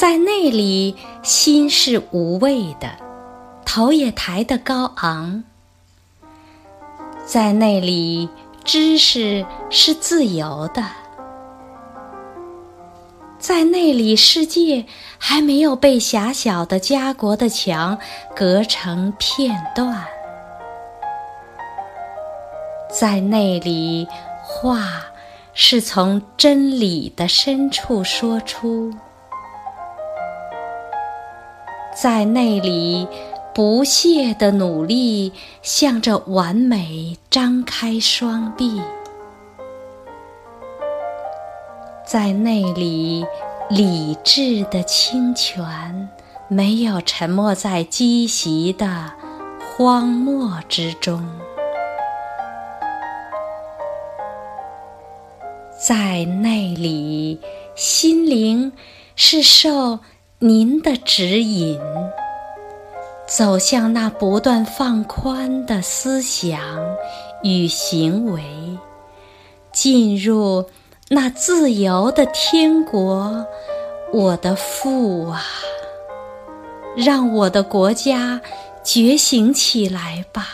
在那里，心是无畏的，头也抬得高昂；在那里，知识是自由的；在那里，世界还没有被狭小的家国的墙隔成片段；在那里，话是从真理的深处说出。在那里，不懈的努力向着完美张开双臂；在那里，理智的清泉没有沉没在积习的荒漠之中；在那里，心灵是受。您的指引，走向那不断放宽的思想与行为，进入那自由的天国，我的父啊，让我的国家觉醒起来吧。